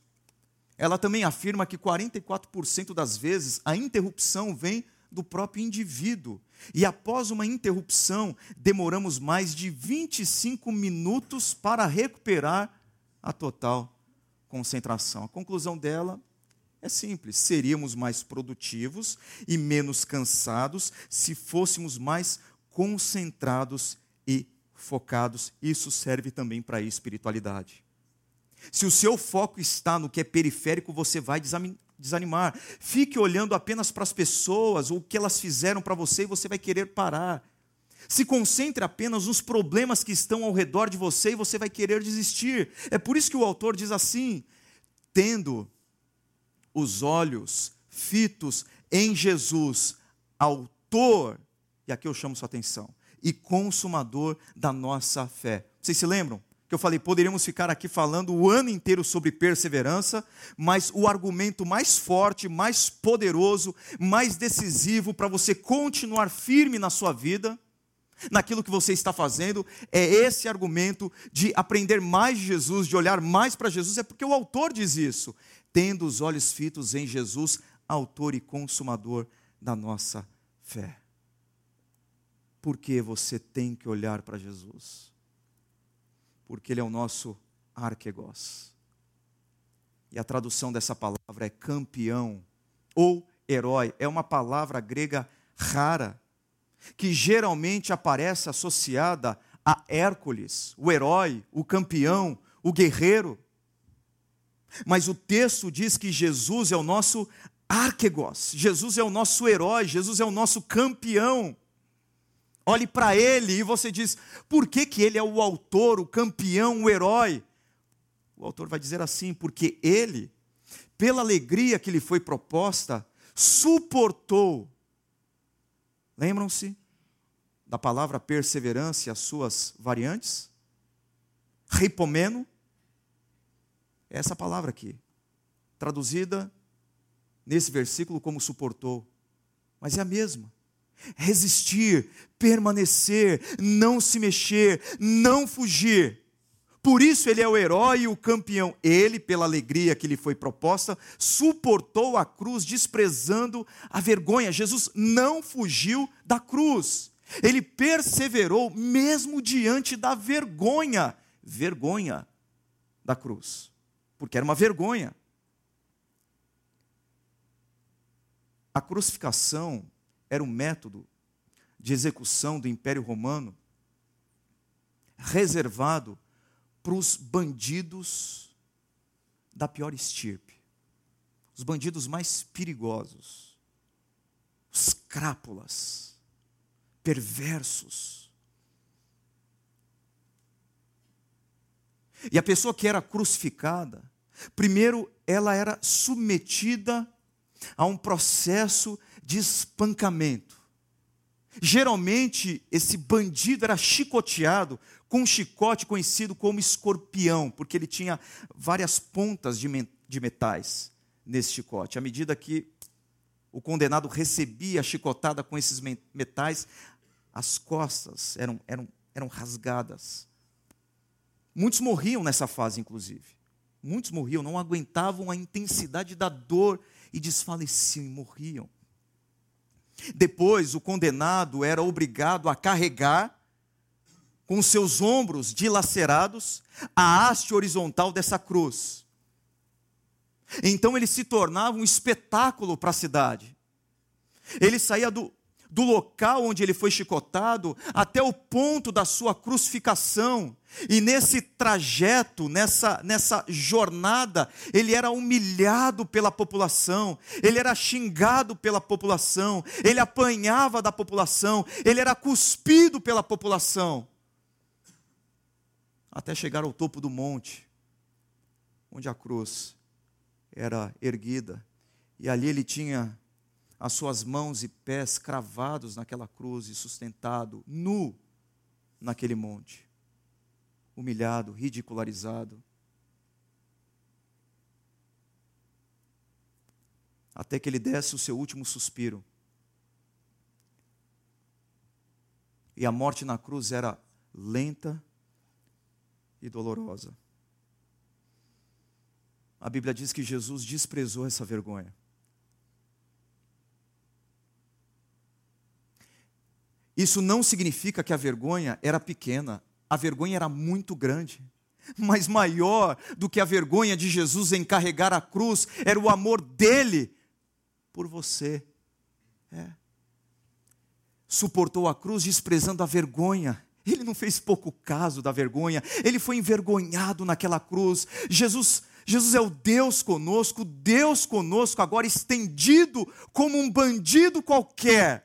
Ela também afirma que 44% das vezes a interrupção vem do próprio indivíduo. E após uma interrupção, demoramos mais de 25 minutos para recuperar a total concentração. A conclusão dela é simples: seríamos mais produtivos e menos cansados se fôssemos mais concentrados e focados. Isso serve também para a espiritualidade. Se o seu foco está no que é periférico, você vai desanimar. Fique olhando apenas para as pessoas, ou o que elas fizeram para você, e você vai querer parar. Se concentre apenas nos problemas que estão ao redor de você e você vai querer desistir. É por isso que o autor diz assim: tendo os olhos fitos em Jesus, autor, e aqui eu chamo sua atenção, e consumador da nossa fé. Vocês se lembram? Eu falei, poderíamos ficar aqui falando o ano inteiro sobre perseverança, mas o argumento mais forte, mais poderoso, mais decisivo para você continuar firme na sua vida, naquilo que você está fazendo, é esse argumento de aprender mais de Jesus, de olhar mais para Jesus, é porque o autor diz isso, tendo os olhos fitos em Jesus, autor e consumador da nossa fé. Por que você tem que olhar para Jesus? Porque Ele é o nosso arquegos. E a tradução dessa palavra é campeão ou herói. É uma palavra grega rara, que geralmente aparece associada a Hércules, o herói, o campeão, o guerreiro. Mas o texto diz que Jesus é o nosso arquegos, Jesus é o nosso herói, Jesus é o nosso campeão. Olhe para ele e você diz: por que, que ele é o autor, o campeão, o herói? O autor vai dizer assim: porque ele, pela alegria que lhe foi proposta, suportou. Lembram-se da palavra perseverança e as suas variantes? Ripomeno. É essa palavra aqui, traduzida nesse versículo como suportou, mas é a mesma. Resistir, permanecer, não se mexer, não fugir. Por isso ele é o herói e o campeão. Ele, pela alegria que lhe foi proposta, suportou a cruz, desprezando a vergonha. Jesus não fugiu da cruz. Ele perseverou mesmo diante da vergonha. Vergonha da cruz. Porque era uma vergonha. A crucificação era um método de execução do Império Romano reservado para os bandidos da pior estirpe, os bandidos mais perigosos, os crápulas, perversos. E a pessoa que era crucificada, primeiro ela era submetida a um processo de espancamento. Geralmente, esse bandido era chicoteado com um chicote conhecido como escorpião, porque ele tinha várias pontas de, metais nesse chicote. À medida que o condenado recebia a chicotada com esses metais, as costas eram, eram, eram rasgadas. Muitos morriam nessa fase, inclusive. Muitos morriam, não aguentavam a intensidade da dor e desfaleciam e morriam. Depois, o condenado era obrigado a carregar, com seus ombros dilacerados, a haste horizontal dessa cruz. Então ele se tornava um espetáculo para a cidade. Ele saía do, do local onde ele foi chicotado até o ponto da sua crucificação. E nesse trajeto, nessa, nessa jornada, ele era humilhado pela população, ele era xingado pela população, ele apanhava da população, ele era cuspido pela população. Até chegar ao topo do monte, onde a cruz era erguida, e ali ele tinha as suas mãos e pés cravados naquela cruz e sustentado, nu, naquele monte, humilhado, ridicularizado. Até que ele desse o seu último suspiro. E a morte na cruz era lenta e dolorosa. A Bíblia diz que Jesus desprezou essa vergonha. Isso não significa que a vergonha era pequena, a vergonha era muito grande. Mas maior do que a vergonha de Jesus em carregar a cruz era o amor dele por você. É. Suportou a cruz desprezando a vergonha. Ele não fez pouco caso da vergonha, ele foi envergonhado naquela cruz. Jesus, Jesus é o Deus conosco, Deus conosco agora estendido como um bandido qualquer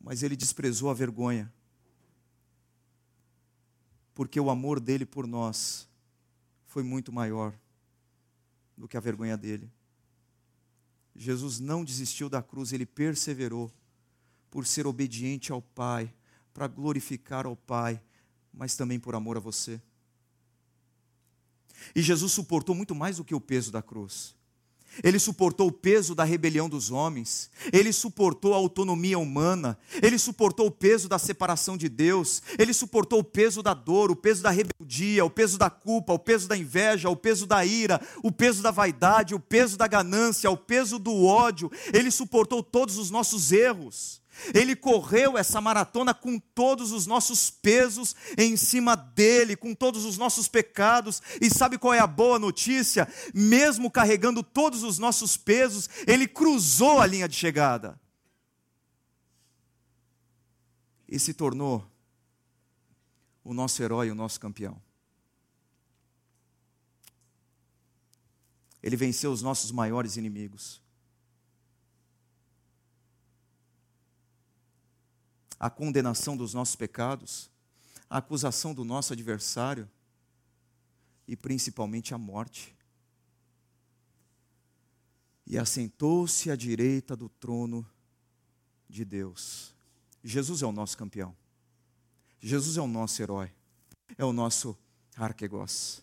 mas ele desprezou a vergonha, porque o amor dele por nós foi muito maior do que a vergonha dele. Jesus não desistiu da cruz, ele perseverou por ser obediente ao Pai, para glorificar ao Pai, mas também por amor a você. E Jesus suportou muito mais do que o peso da cruz. Ele suportou o peso da rebelião dos homens, ele suportou a autonomia humana, ele suportou o peso da separação de Deus, ele suportou o peso da dor, o peso da rebeldia, o peso da culpa, o peso da inveja, o peso da ira, o peso da vaidade, o peso da ganância, o peso do ódio, ele suportou todos os nossos erros. Ele correu essa maratona com todos os nossos pesos em cima dele, com todos os nossos pecados. E sabe qual é a boa notícia? Mesmo carregando todos os nossos pesos, ele cruzou a linha de chegada. E se tornou o nosso herói, o nosso campeão. Ele venceu os nossos maiores inimigos. A condenação dos nossos pecados, a acusação do nosso adversário e principalmente a morte. E assentou-se à direita do trono de Deus. Jesus é o nosso campeão. Jesus é o nosso herói. É o nosso arquegos.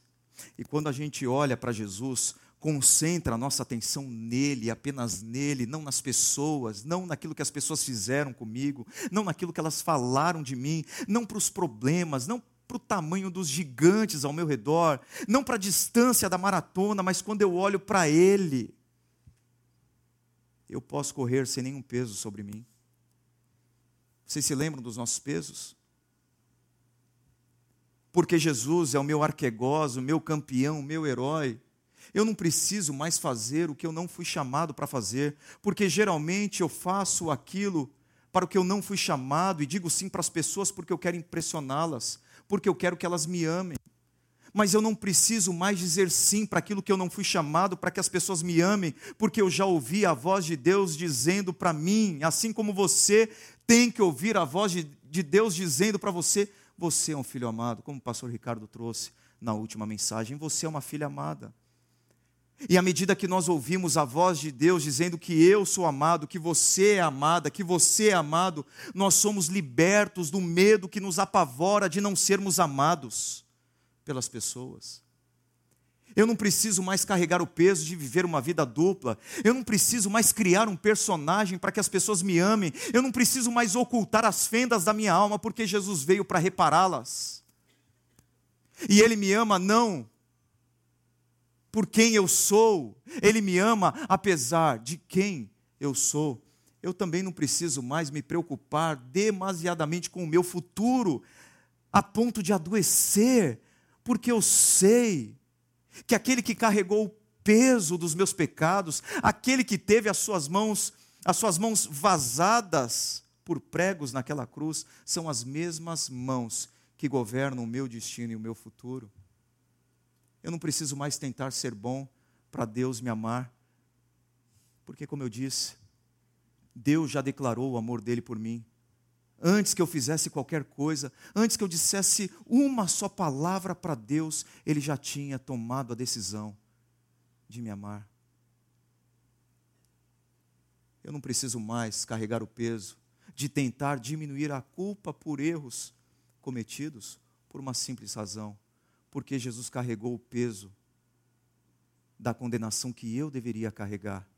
E quando a gente olha para Jesus concentra a nossa atenção nele, apenas nele, não nas pessoas, não naquilo que as pessoas fizeram comigo, não naquilo que elas falaram de mim, não para os problemas, não para o tamanho dos gigantes ao meu redor, não para a distância da maratona, mas quando eu olho para ele, eu posso correr sem nenhum peso sobre mim. Vocês se lembram dos nossos pesos? Porque Jesus é o meu arquegós, o meu campeão, o meu herói. Eu não preciso mais fazer o que eu não fui chamado para fazer, porque geralmente eu faço aquilo para o que eu não fui chamado e digo sim para as pessoas porque eu quero impressioná-las, porque eu quero que elas me amem. Mas eu não preciso mais dizer sim para aquilo que eu não fui chamado para que as pessoas me amem, porque eu já ouvi a voz de Deus dizendo para mim, assim como você tem que ouvir a voz de, de Deus dizendo para você: você é um filho amado, como o pastor Ricardo trouxe na última mensagem, você é uma filha amada. E à medida que nós ouvimos a voz de Deus dizendo que eu sou amado, que você é amada, que você é amado, nós somos libertos do medo que nos apavora de não sermos amados pelas pessoas. Eu não preciso mais carregar o peso de viver uma vida dupla. Eu não preciso mais criar um personagem para que as pessoas me amem. Eu não preciso mais ocultar as fendas da minha alma, porque Jesus veio para repará-las. E Ele me ama não por quem eu sou, Ele me ama apesar de quem eu sou. Eu também não preciso mais me preocupar demasiadamente com o meu futuro, a ponto de adoecer, porque eu sei que aquele que carregou o peso dos meus pecados, aquele que teve as suas mãos, as suas mãos vazadas por pregos naquela cruz, são as mesmas mãos que governam o meu destino e o meu futuro. Eu não preciso mais tentar ser bom para Deus me amar, porque, como eu disse, Deus já declarou o amor dele por mim. Antes que eu fizesse qualquer coisa, antes que eu dissesse uma só palavra para Deus, Ele já tinha tomado a decisão de me amar. Eu não preciso mais carregar o peso de tentar diminuir a culpa por erros cometidos por uma simples razão porque Jesus carregou o peso da condenação que eu deveria carregar.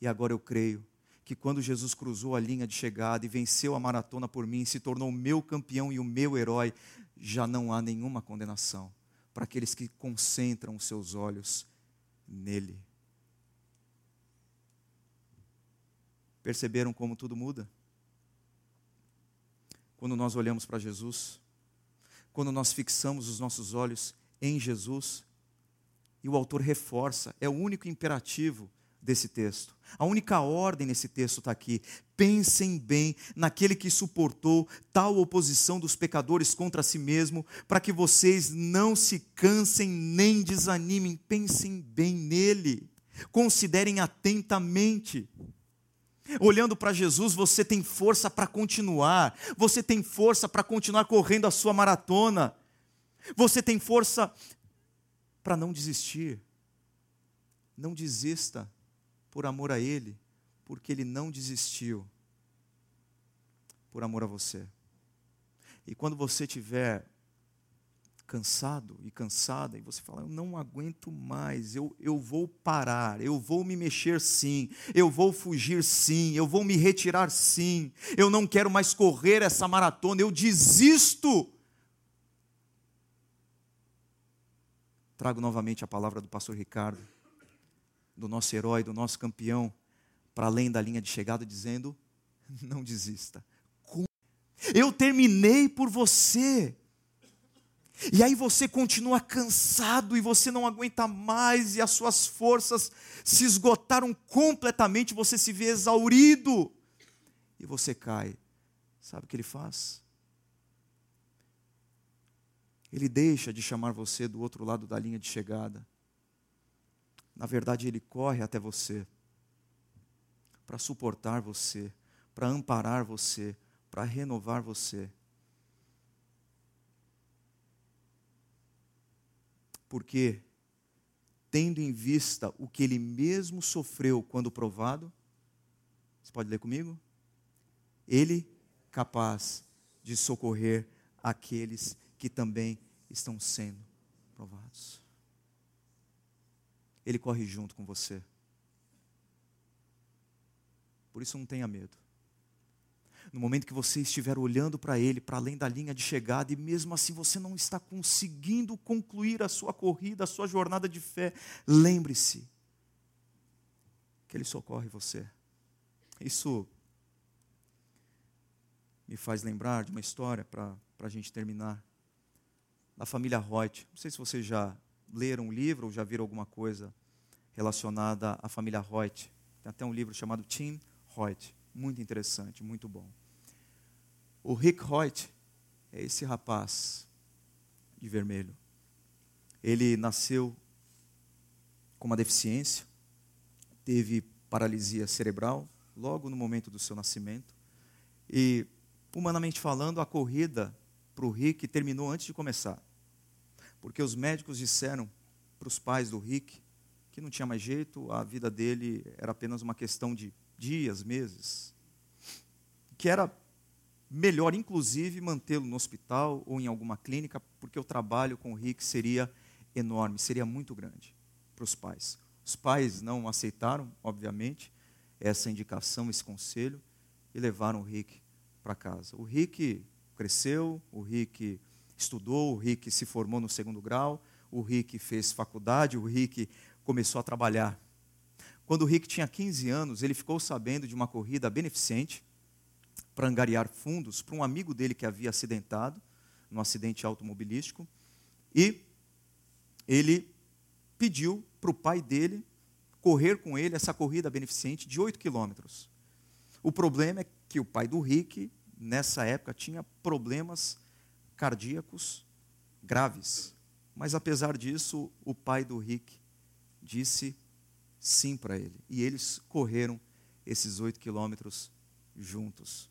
E agora eu creio que quando Jesus cruzou a linha de chegada e venceu a maratona por mim, se tornou o meu campeão e o meu herói, já não há nenhuma condenação para aqueles que concentram os seus olhos nele. Perceberam como tudo muda? Quando nós olhamos para Jesus, quando nós fixamos os nossos olhos em Jesus. E o autor reforça, é o único imperativo desse texto. A única ordem nesse texto está aqui. Pensem bem naquele que suportou tal oposição dos pecadores contra si mesmo, para que vocês não se cansem nem desanimem. Pensem bem nele. Considerem atentamente. Olhando para Jesus, você tem força para continuar, você tem força para continuar correndo a sua maratona, você tem força para não desistir. Não desista por amor a Ele, porque Ele não desistiu por amor a você. E quando você tiver cansado e cansada, e você fala: Eu não aguento mais, eu, eu vou parar, eu vou me mexer sim, eu vou fugir sim, eu vou me retirar sim, eu não quero mais correr essa maratona, eu desisto. Trago novamente a palavra do pastor Ricardo, do nosso herói, do nosso campeão, para além da linha de chegada, dizendo: Não desista. Eu terminei por você. E aí você continua cansado e você não aguenta mais e as suas forças se esgotaram completamente, você se vê exaurido e você cai. Sabe o que ele faz? Ele deixa de chamar você do outro lado da linha de chegada. Na verdade, ele corre até você para suportar você, para amparar você, para renovar você. Porque, tendo em vista o que ele mesmo sofreu quando provado, você pode ler comigo? Ele capaz de socorrer aqueles que também estão sendo provados. Ele corre junto com você. Por isso não tenha medo. No momento que você estiver olhando para Ele, para além da linha de chegada, e mesmo assim você não está conseguindo concluir a sua corrida, a sua jornada de fé, lembre-se que Ele socorre você. Isso me faz lembrar de uma história para a gente terminar. Da família Reut. Não sei se vocês já leram um livro ou já viram alguma coisa relacionada à família Reut. Tem até um livro chamado Tim Reut. Muito interessante, muito bom. O Rick Reut é esse rapaz de vermelho. Ele nasceu com uma deficiência, teve paralisia cerebral logo no momento do seu nascimento. E, humanamente falando, a corrida para o Rick terminou antes de começar. Porque os médicos disseram para os pais do Rick que não tinha mais jeito, a vida dele era apenas uma questão de dias, meses. Que era melhor, inclusive, mantê-lo no hospital ou em alguma clínica, porque o trabalho com o Rick seria enorme, seria muito grande para os pais. Os pais não aceitaram, obviamente, essa indicação, esse conselho, e levaram o Rick para casa. O Rick cresceu, o Rick estudou, o Rick se formou no segundo grau, o Rick fez faculdade, o Rick começou a trabalhar. Quando o Rick tinha 15 anos, ele ficou sabendo de uma corrida beneficente para angariar fundos para um amigo dele que havia acidentado num acidente automobilístico e ele pediu para o pai dele correr com ele essa corrida beneficente de 8 quilômetros. O problema é que o pai do Rick, nessa época, tinha problemas cardíacos graves. Mas apesar disso, o pai do Rick disse sim para ele. E eles correram esses oito quilômetros juntos.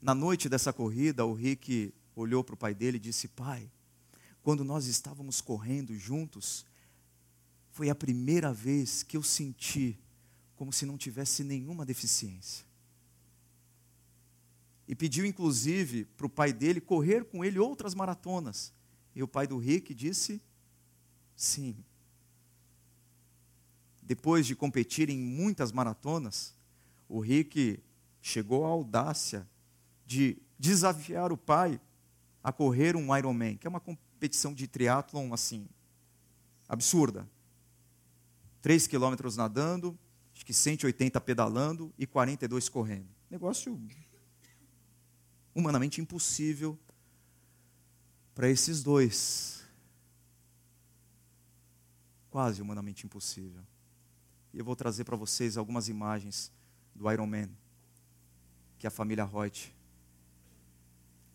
Na noite dessa corrida, o Rick olhou para o pai dele e disse: Pai, quando nós estávamos correndo juntos, foi a primeira vez que eu senti como se não tivesse nenhuma deficiência. E pediu, inclusive, para o pai dele correr com ele outras maratonas. E o pai do Rick disse: sim. Depois de competir em muitas maratonas, o Rick chegou à audácia de desafiar o pai a correr um Ironman, que é uma competição de triatlon assim, absurda. 3 quilômetros nadando, acho que 180 pedalando e 42 correndo. Negócio humanamente impossível para esses dois. Quase humanamente impossível. E eu vou trazer para vocês algumas imagens do Iron Man que a família Reut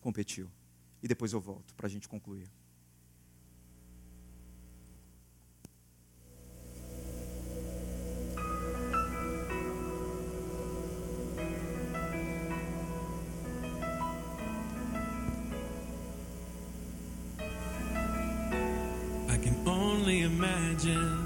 competiu. E depois eu volto para a gente concluir. imagine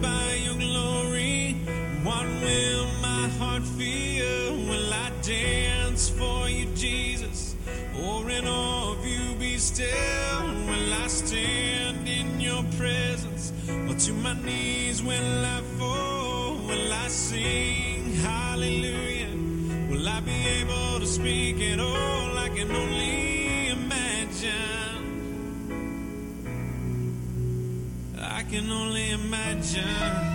by your glory. What will my heart feel? Will I dance for you, Jesus? Or in awe of you be still? Will I stand in your presence? Or to my knees will I fall? Will I see? can only imagine.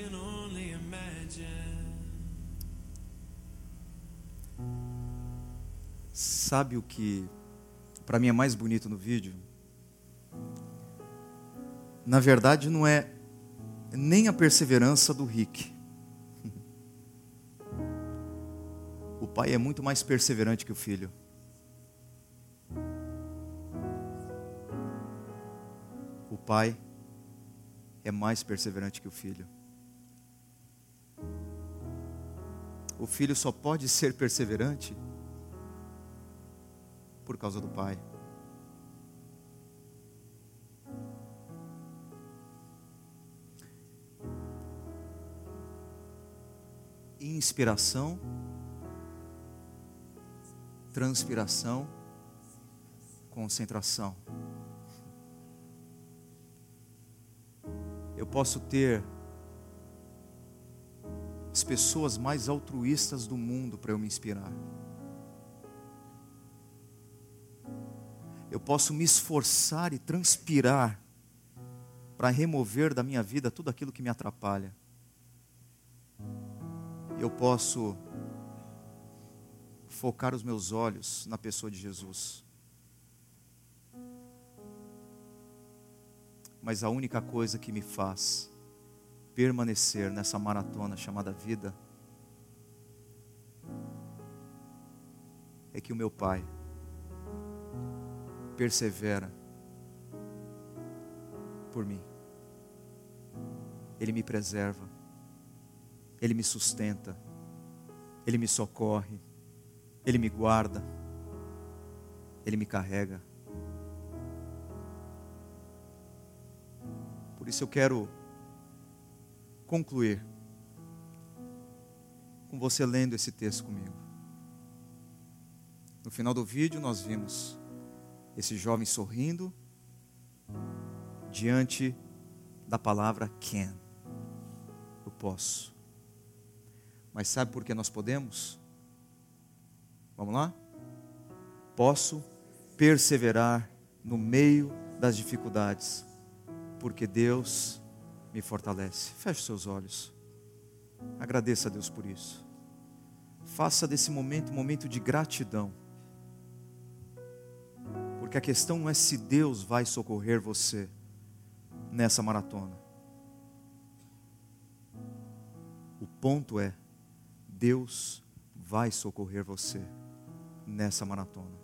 Can only imagine. Sabe o que para mim é mais bonito no vídeo? Na verdade, não é nem a perseverança do Rick. O pai é muito mais perseverante que o filho. O pai é mais perseverante que o filho. O filho só pode ser perseverante por causa do pai. Inspiração, transpiração, concentração. Eu posso ter as pessoas mais altruístas do mundo para eu me inspirar. Eu posso me esforçar e transpirar para remover da minha vida tudo aquilo que me atrapalha. Eu posso focar os meus olhos na pessoa de Jesus. Mas a única coisa que me faz permanecer nessa maratona chamada vida é que o meu Pai persevera por mim. Ele me preserva, Ele me sustenta, Ele me socorre, Ele me guarda, Ele me carrega. Por isso eu quero concluir com você lendo esse texto comigo. No final do vídeo, nós vimos esse jovem sorrindo diante da palavra can. Eu posso. Mas sabe por que nós podemos? Vamos lá? Posso perseverar no meio das dificuldades, porque Deus me fortalece. Feche seus olhos. Agradeça a Deus por isso. Faça desse momento um momento de gratidão. Porque a questão não é se Deus vai socorrer você nessa maratona. O ponto é: Deus vai socorrer você nessa maratona.